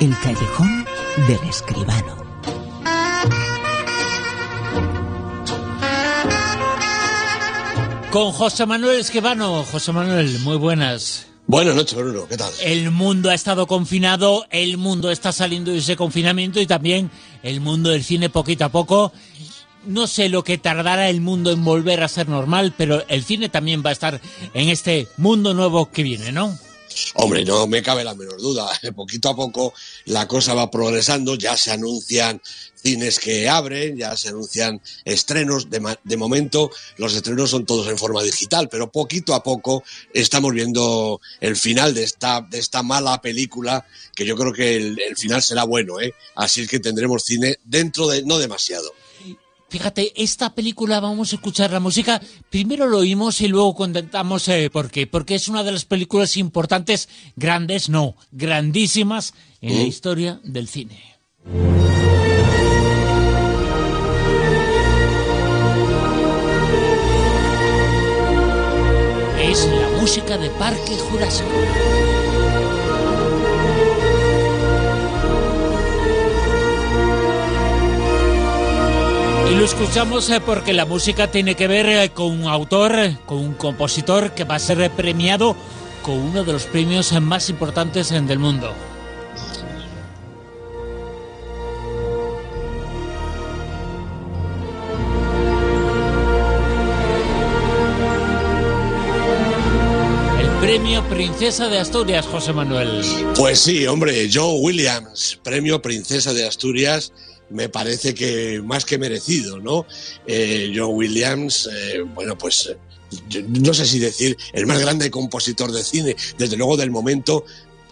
El callejón del escribano. Con José Manuel Escribano. José Manuel, muy buenas. Buenas noches, Bruno. ¿Qué tal? El mundo ha estado confinado, el mundo está saliendo de ese confinamiento y también el mundo del cine poquito a poco. No sé lo que tardará el mundo en volver a ser normal, pero el cine también va a estar en este mundo nuevo que viene, ¿no? Hombre, no me cabe la menor duda. Poquito a poco la cosa va progresando, ya se anuncian cines que abren, ya se anuncian estrenos. De, momento los estrenos son todos en forma digital, pero poquito a poco estamos viendo el final de esta, de esta mala película, que yo creo que el, el final será bueno, ¿eh? Así es que tendremos cine dentro de no demasiado. Fíjate, esta película vamos a escuchar la música. Primero lo oímos y luego contentamos eh, por qué. Porque es una de las películas importantes, grandes, no, grandísimas en la historia del cine. Es la música de Parque Jurásico. Escuchamos eh, porque la música tiene que ver eh, con un autor, eh, con un compositor que va a ser premiado con uno de los premios más importantes del mundo. El premio Princesa de Asturias, José Manuel. Pues sí, hombre, Joe Williams, premio Princesa de Asturias me parece que más que merecido, ¿no? Eh, John Williams, eh, bueno, pues no sé si decir el más grande compositor de cine, desde luego del momento,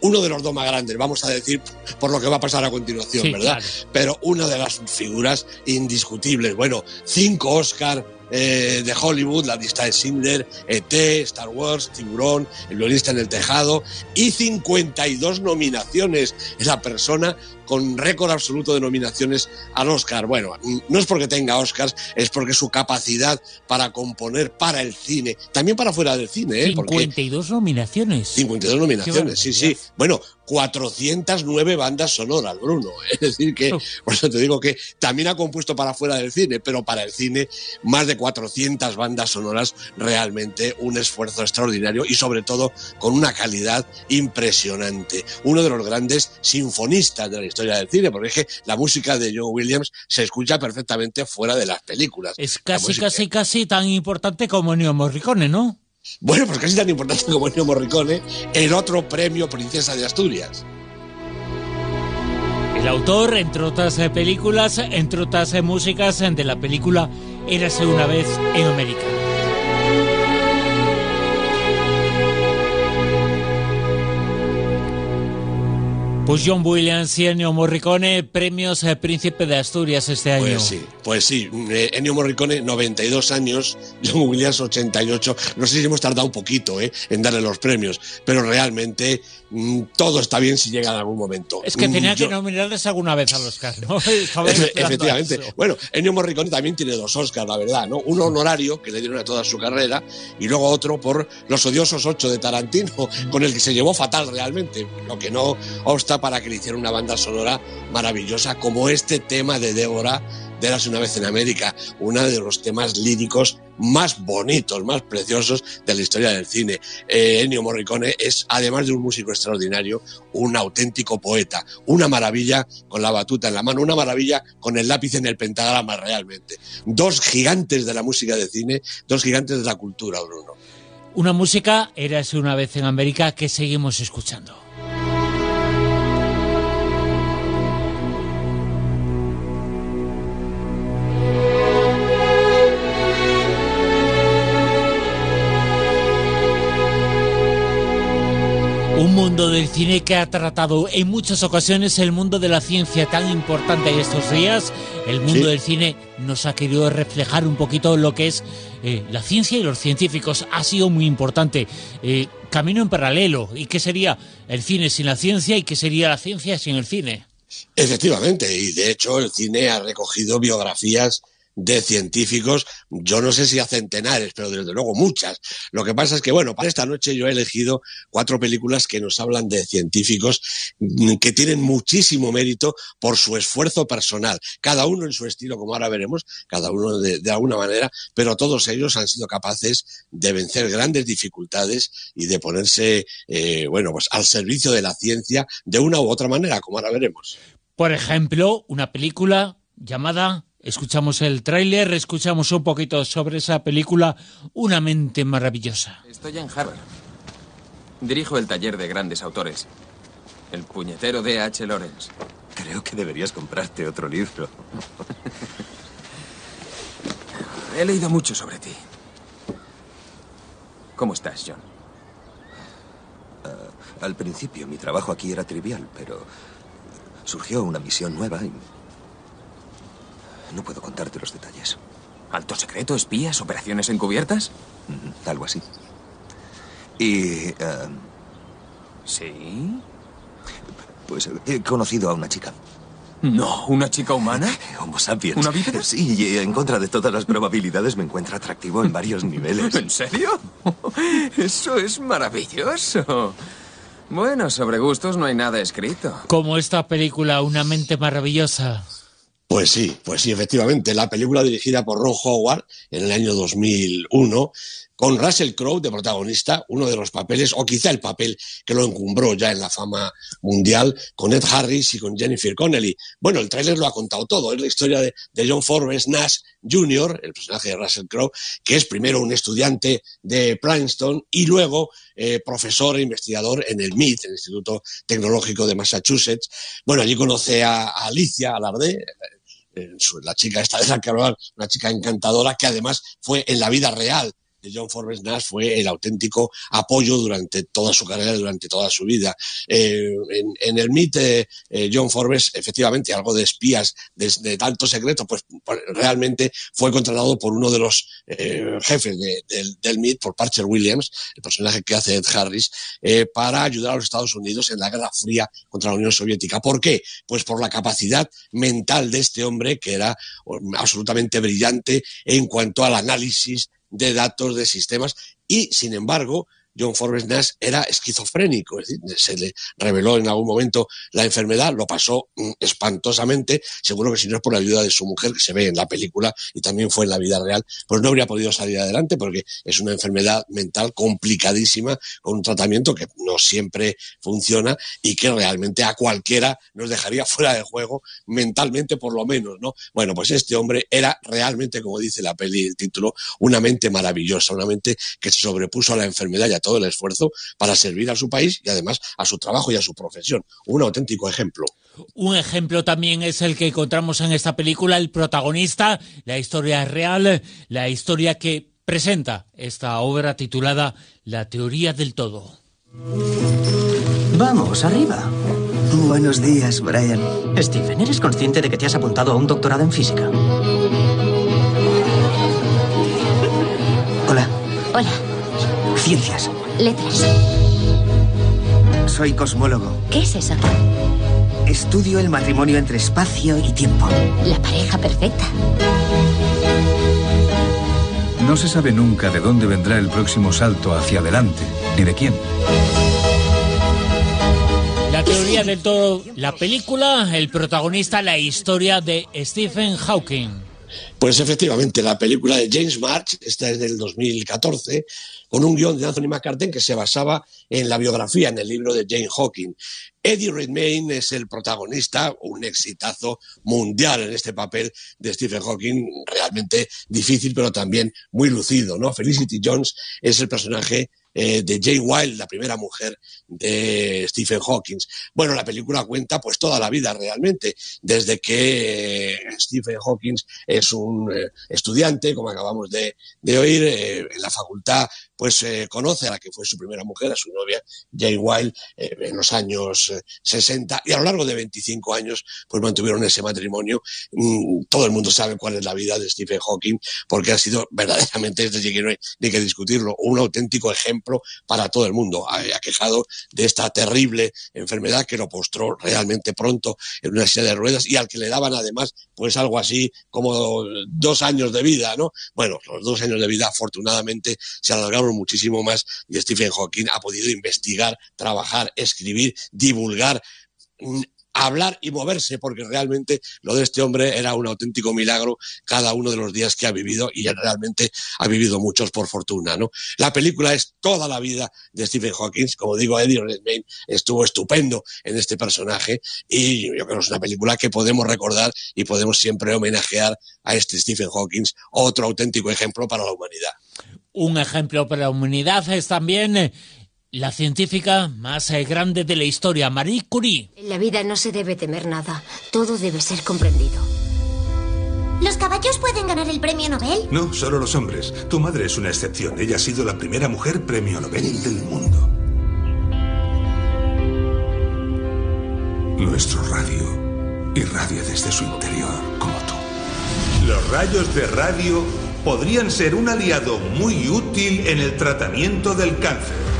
uno de los dos más grandes, vamos a decir, por lo que va a pasar a continuación, ¿verdad? Pero una de las figuras indiscutibles. Bueno, cinco Oscar eh, de Hollywood, la lista de Schindler, ET, Star Wars, Tiburón, El violinista en el tejado y 52 nominaciones. Esa persona con récord absoluto de nominaciones al Oscar. Bueno, no es porque tenga Oscars, es porque su capacidad para componer para el cine, también para fuera del cine. ¿eh? 52 nominaciones. 52 nominaciones, sí, sí. Bueno, 409 bandas sonoras, Bruno. Es decir, que, por eso te digo que también ha compuesto para fuera del cine, pero para el cine más de 400 bandas sonoras, realmente un esfuerzo extraordinario y sobre todo con una calidad impresionante. Uno de los grandes sinfonistas de la historia del cine, porque es que la música de John Williams se escucha perfectamente fuera de las películas. Es casi, casi, casi tan importante como Neo Morricone, ¿no? Bueno, pues casi tan importante como Neo Morricone, el otro premio Princesa de Asturias. El autor, entre otras eh, películas, entre otras eh, músicas eh, de la película Érase una vez en América. Pues John Williams y Ennio Morricone, premios eh, Príncipe de Asturias este año. Pues sí, pues sí. Eh, Ennio Morricone, 92 años, John Williams, 88. No sé si hemos tardado un poquito eh, en darle los premios, pero realmente mm, todo está bien si llega en algún momento. Es que tenía mm, que nominarles alguna vez a los Oscars, ¿no? Efectivamente. Bueno, Ennio Morricone también tiene dos Oscars, la verdad, ¿no? Uno honorario, que le dieron a toda su carrera, y luego otro por Los odiosos ocho de Tarantino, con el que se llevó fatal realmente, lo que no obsta para que le hiciera una banda sonora maravillosa como este tema de Débora de Eras una vez en América, uno de los temas líricos más bonitos, más preciosos de la historia del cine. Eh, Ennio Morricone es, además de un músico extraordinario, un auténtico poeta, una maravilla con la batuta en la mano, una maravilla con el lápiz en el pentagrama realmente. Dos gigantes de la música de cine, dos gigantes de la cultura, Bruno. Una música, Eras una vez en América, que seguimos escuchando. Mundo del cine que ha tratado en muchas ocasiones el mundo de la ciencia tan importante en estos días. El mundo del cine nos ha querido reflejar un poquito lo que es eh, la ciencia y los científicos. Ha sido muy importante. Eh, camino en paralelo. ¿Y qué sería el cine sin la ciencia y qué sería la ciencia sin el cine? Efectivamente, y de hecho el cine ha recogido biografías de científicos, yo no sé si a centenares, pero desde luego muchas. Lo que pasa es que, bueno, para esta noche yo he elegido cuatro películas que nos hablan de científicos mm, que tienen muchísimo mérito por su esfuerzo personal, cada uno en su estilo, como ahora veremos, cada uno de, alguna manera, pero todos ellos han sido capaces de vencer grandes dificultades y de ponerse, eh, bueno, pues al servicio de la ciencia de una u otra manera, como ahora veremos. Por ejemplo, una película llamada Escuchamos el tráiler, escuchamos un poquito sobre esa película, Una mente maravillosa. Estoy en Harvard. Dirijo el taller de grandes autores. El puñetero de H. Lawrence. Creo que deberías comprarte otro libro. He leído mucho sobre ti. ¿Cómo estás, John? Ah, al principio mi trabajo aquí era trivial, pero surgió una misión nueva y no puedo contarte los detalles. ¿Alto secreto, espías, operaciones encubiertas? algo así. Y... Eh, ¿Sí? Pues he conocido a una chica. No, ¿una chica humana? Homo sapiens. ¿Una vida? Sí, y en contra de todas las probabilidades me encuentra atractivo en varios niveles. ¿En serio? Eso es maravilloso. Bueno, sobre gustos no hay nada escrito. Como esta película, Una mente maravillosa. Pues sí, pues sí, efectivamente. La película dirigida por Ron Howard en el año 2001, con Russell Crowe de protagonista, uno de los papeles, o quizá el papel que lo encumbró ya en la fama mundial, con Ed Harris y con Jennifer Connelly. Bueno, el tráiler lo ha contado todo. Es la historia de, John Forbes Nash Jr., el personaje de Russell Crowe, que es primero un estudiante de Princeton y luego eh, profesor e investigador en el MIT, el Instituto Tecnológico de Massachusetts. Bueno, allí conoce a, a Alicia Alardé, la chica esta de la que hablar, una chica encantadora que además fue en la vida real John Forbes Nash fue el auténtico apoyo durante toda su carrera, durante toda su vida. Eh, en, el MIT, eh, eh, John Forbes, efectivamente, algo de espías, de, tanto secreto, pues, pues realmente fue contratado por uno de los jefes del MIT, por Parcher Williams, el personaje que hace Ed Harris, para ayudar a los Estados Unidos en la Guerra Fría contra la Unión Soviética. ¿Por qué? Pues por la capacidad mental de este hombre, que era absolutamente brillante en cuanto al análisis de datos de sistemas y, sin embargo, John Forbes Nash era esquizofrénico, es decir, se le reveló en algún momento la enfermedad, lo pasó mm, espantosamente, seguro que si no es por la ayuda de su mujer, que se ve en la película y también fue en la vida real, pues no habría podido salir adelante porque es una enfermedad mental complicadísima, con un tratamiento que no siempre funciona y que realmente a cualquiera nos dejaría fuera de juego, mentalmente por lo menos, ¿no? Bueno, pues este hombre era realmente, como dice la peli, el título, una mente maravillosa, una mente que se sobrepuso a la enfermedad y a todo el esfuerzo para servir a su país y además a su trabajo y a su profesión. Un auténtico ejemplo. Un ejemplo también es el que encontramos en esta película, el protagonista, la historia real, la historia que presenta esta obra titulada La teoría del todo. Vamos, arriba. Buenos días, Brian. Stephen, ¿eres consciente de que te has apuntado a un doctorado en física? Hola. Hola. Ciencias. Letras. Soy cosmólogo. ¿Qué es eso? Estudio el matrimonio entre espacio y tiempo. La pareja perfecta. No se sabe nunca de dónde vendrá el próximo salto hacia adelante, ni de quién. La teoría del todo, la película, el protagonista, la historia de Stephen Hawking. Pues efectivamente, la película de James March, esta es del 2014, con un guion de Anthony McCarten que se basaba en la biografía, en el libro de Jane Hawking. Eddie Redmayne es el protagonista, un exitazo mundial en este papel de Stephen Hawking, realmente difícil, pero también muy lucido, ¿no? Felicity Jones es el personaje eh, de Jane Wilde, la primera mujer de Stephen Hawking. Bueno, la película cuenta pues toda la vida realmente, desde que eh, Stephen Hawking es un eh, estudiante, como acabamos de, oír, en la facultad pues eh, conoce a la que fue su primera mujer, a su novia, Jane Wilde, eh, en los años 60 y a lo largo de 25 años pues mantuvieron ese matrimonio. Mm, todo el mundo sabe cuál es la vida de Stephen Hawking porque ha sido verdaderamente, es decir, que no hay ni que discutirlo, un auténtico ejemplo para todo el mundo. Ha, quejado de esta terrible enfermedad que lo postró realmente pronto en una silla de ruedas y al que le daban además pues algo así como dos años de vida, ¿no? Bueno, los dos años de vida afortunadamente se alargaron muchísimo más y Stephen Hawking ha podido investigar, trabajar, escribir, divulgar hablar y moverse, porque realmente lo de este hombre era un auténtico milagro cada uno de los días que ha vivido y realmente ha vivido muchos por fortuna, ¿no? La película es toda la vida de Stephen Hawking, como digo, Eddie Redmayne estuvo estupendo en este personaje y yo creo que es una película que podemos recordar y podemos siempre homenajear a este Stephen Hawking, otro auténtico ejemplo para la humanidad. Un ejemplo para la humanidad es también eh, la científica más eh, grande de la historia, Marie Curie. En la vida no se debe temer nada. Todo debe ser comprendido. ¿Los caballos pueden ganar el premio Nobel? No, solo los hombres. Tu madre es una excepción. Ella ha sido la primera mujer premio Nobel del mundo. Nuestro radio irradia desde su interior, como tú. Los rayos de radio podrían ser un aliado muy útil en el tratamiento del cáncer.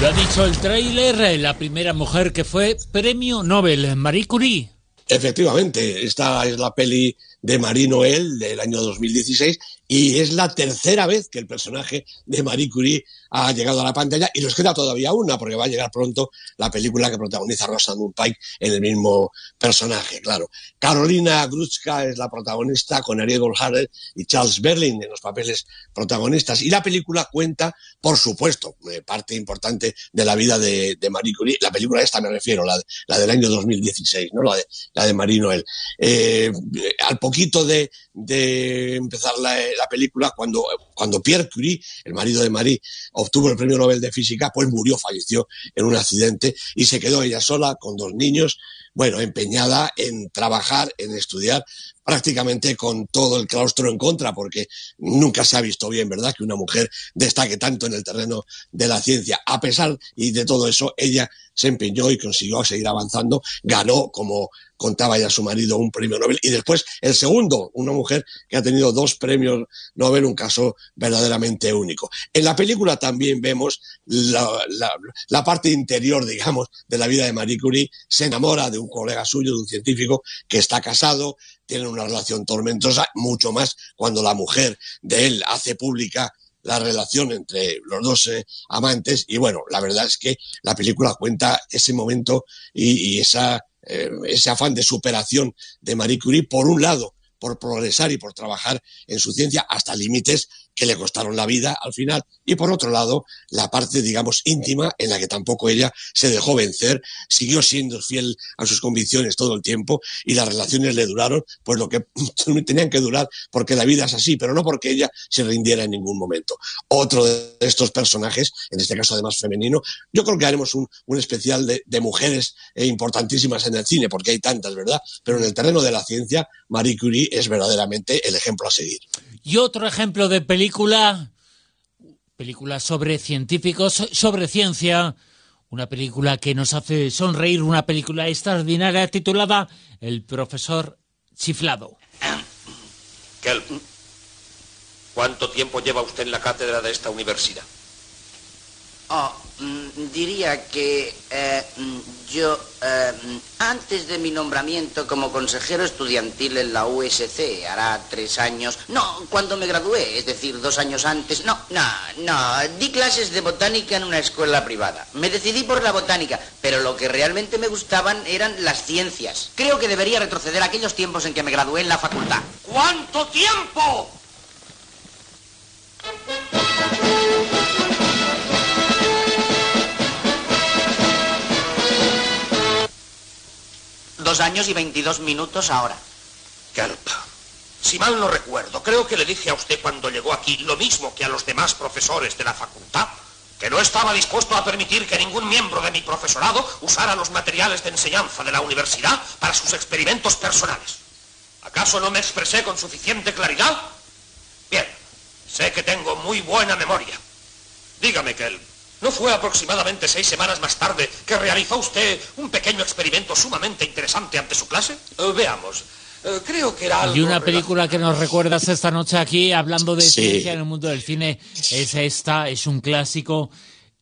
Lo ha dicho el tráiler, la primera mujer que fue premio Nobel, Marie Curie. Efectivamente, esta es la peli de Marie Noël del año 2016 y es la tercera vez que el personaje de Marie Curie ha llegado a la pantalla y nos queda todavía una porque va a llegar pronto la película que protagoniza Rosamund Pike en el mismo personaje, claro. Carolina Grutska es la protagonista con Ariel Goldhardt y Charles Berlin en los papeles protagonistas y la película cuenta, por supuesto, eh, parte importante de la vida de, Marie Curie, la película esta me refiero, la, del año 2016, ¿no? la, de, la de Marie Noël. Eh, al poquito de, de empezar la, la película, cuando, cuando Pierre Curie, el marido de Marie, obtuvo el premio Nobel de Física, pues murió, falleció en un accidente y se quedó ella sola con dos niños, bueno, empeñada en trabajar, en estudiar, prácticamente con todo el claustro en contra, porque nunca se ha visto bien, ¿verdad?, que una mujer destaque tanto en el terreno de la ciencia. A pesar y de todo eso, ella se empeñó y consiguió seguir avanzando, ganó, como contaba ya su marido, un premio Nobel, y después el segundo, una mujer que ha tenido dos premios Nobel, un caso verdaderamente único. En la película también vemos la, parte interior, digamos, de la vida de Marie Curie, se enamora de un colega suyo, de un científico que está casado, tienen una relación tormentosa, mucho más cuando la mujer de él hace pública la relación entre los dos eh, amantes. Y bueno, la verdad es que la película cuenta ese momento y, esa, eh, ese afán de superación de Marie Curie por un lado por progresar y por trabajar en su ciencia hasta límites que le costaron la vida al final. Y por otro lado, la parte, digamos, íntima en la que tampoco ella se dejó vencer, siguió siendo fiel a sus convicciones todo el tiempo y las relaciones le duraron, pues lo que tenían que durar, porque la vida es así, pero no porque ella se rindiera en ningún momento. Otro de estos personajes, en este caso además femenino, yo creo que haremos un, especial de, de mujeres eh, importantísimas en el cine, porque hay tantas, ¿verdad? Pero en el terreno de la ciencia, Marie Curie es verdaderamente el ejemplo a seguir. Y otro ejemplo de película, película sobre científicos, sobre ciencia, una película que nos hace sonreír, una película extraordinaria titulada El profesor chiflado. ¿cuánto tiempo lleva usted en la cátedra de esta universidad? Oh, mm, diría que eh, mm, yo, eh, mm, antes de mi nombramiento como consejero estudiantil en la USC, hará tres años, no, cuando me gradué, es decir, dos años antes, no, no, no, di clases de botánica en una escuela privada. Me decidí por la botánica, pero lo que realmente me gustaban eran las ciencias. Creo que debería retroceder a aquellos tiempos en que me gradué en la facultad. ¿Cuánto tiempo? Años y veintidós minutos ahora. Kelp, si mal no recuerdo, creo que le dije a usted cuando llegó aquí lo mismo que a los demás profesores de la facultad, que no estaba dispuesto a permitir que ningún miembro de mi profesorado usara los materiales de enseñanza de la universidad para sus experimentos personales. ¿Acaso no me expresé con suficiente claridad? Bien, sé que tengo muy buena memoria. Dígame, Kelp. ¿No fue aproximadamente seis semanas más tarde que realizó usted un pequeño experimento sumamente interesante ante su clase? Eh, veamos. Eh, creo que era algo Y una película que nos recuerdas esta noche aquí, hablando de Sí. ciencia en el mundo del cine, es esta, es un clásico,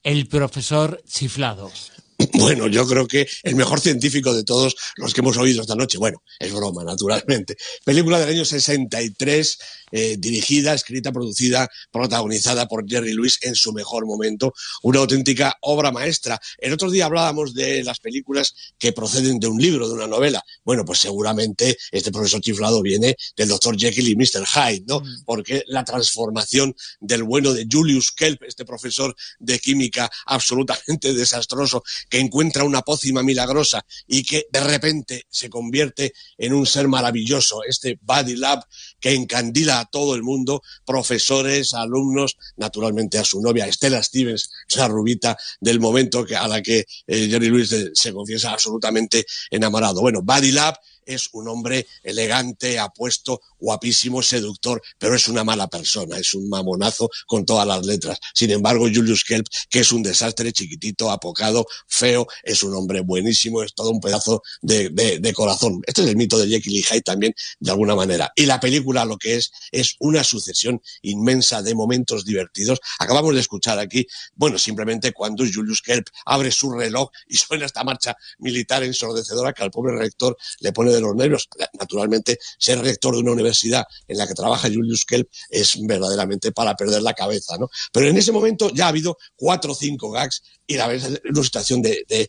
El profesor chiflado. Bueno, yo creo que el mejor científico de todos los que hemos oído esta noche. Bueno, es broma, naturalmente. Película del año 63, eh, dirigida, escrita, producida, protagonizada por Jerry Lewis en su mejor momento. Una auténtica obra maestra. El otro día hablábamos de las películas que proceden de un libro, de una novela. Bueno, pues seguramente este profesor chiflado viene del doctor Jekyll y Mr. Hyde, ¿no? Porque la transformación del bueno de Julius Kelp, este profesor de química absolutamente desastroso, que encuentra una pócima milagrosa y que de repente se convierte en un ser maravilloso, este Buddy Lab que encandila a todo el mundo, profesores, alumnos, naturalmente a su novia Estela Stevens, la rubita del momento que, a la que eh, Jerry Lewis se confiesa absolutamente enamorado. Bueno, Buddy Lab es un hombre elegante, apuesto, guapísimo, seductor, pero es una mala persona, es un mamonazo con todas las letras. Sin embargo, Julius Kelp, que es un desastre, chiquitito, apocado, feo, es un hombre buenísimo, es todo un pedazo de, corazón. Este es el mito de Jekyll y Hyde también, de alguna manera. Y la película lo que es, es una sucesión inmensa de momentos divertidos. Acabamos de escuchar aquí, bueno, simplemente cuando Julius Kelp abre su reloj y suena esta marcha militar ensordecedora que al pobre rector le pone de los nervios. Naturalmente, ser rector de una universidad en la que trabaja Julius Kelp es verdaderamente para perder la cabeza, ¿no? Pero en ese momento ya ha habido cuatro o cinco gags y la verdad es una situación de,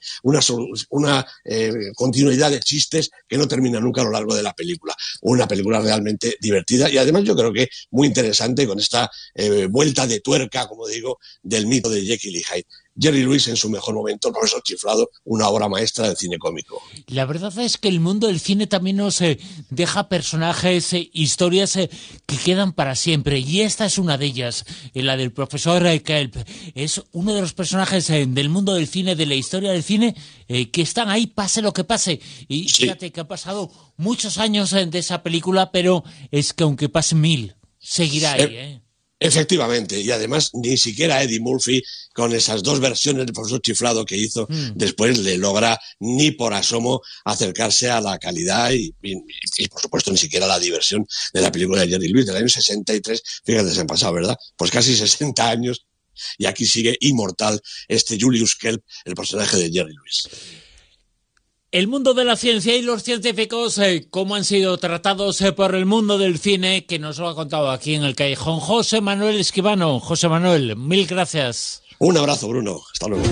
una, eh, continuidad de chistes que no termina nunca a lo largo de la película. Una película realmente divertida y además yo creo que muy interesante con esta eh, vuelta de tuerca, como digo, del mito de Jekyll y Hyde. Jerry Lewis en su mejor momento, el profesor chiflado, una obra maestra del cine cómico. La verdad es que el mundo del cine también nos eh, deja personajes, eh, historias que quedan para siempre. Y esta es una de ellas, la del profesor Kelp. Es uno de los personajes del mundo del cine, de la historia del cine, eh, que están ahí, pase lo que pase. Y fíjate que han pasado muchos años eh, de esa película, pero es que aunque pasen mil, seguirá ahí. Eh, ¿eh? Efectivamente, y además ni siquiera Eddie Murphy, con esas dos versiones del profesor chiflado que hizo, Mm. después le logra ni por asomo acercarse a la calidad y, y- y, por supuesto ni siquiera a la diversión de la película de Jerry Lewis del año 63. Fíjate, se han pasado, ¿verdad? Pues casi 60 años y aquí sigue inmortal este Julius Kelp, el personaje de Jerry Lewis. El mundo de la ciencia y los científicos, eh, cómo han sido tratados eh, por el mundo del cine, que nos lo ha contado aquí en el callejón José Manuel Esquivano. José Manuel, mil gracias. Un abrazo, Bruno. Hasta luego.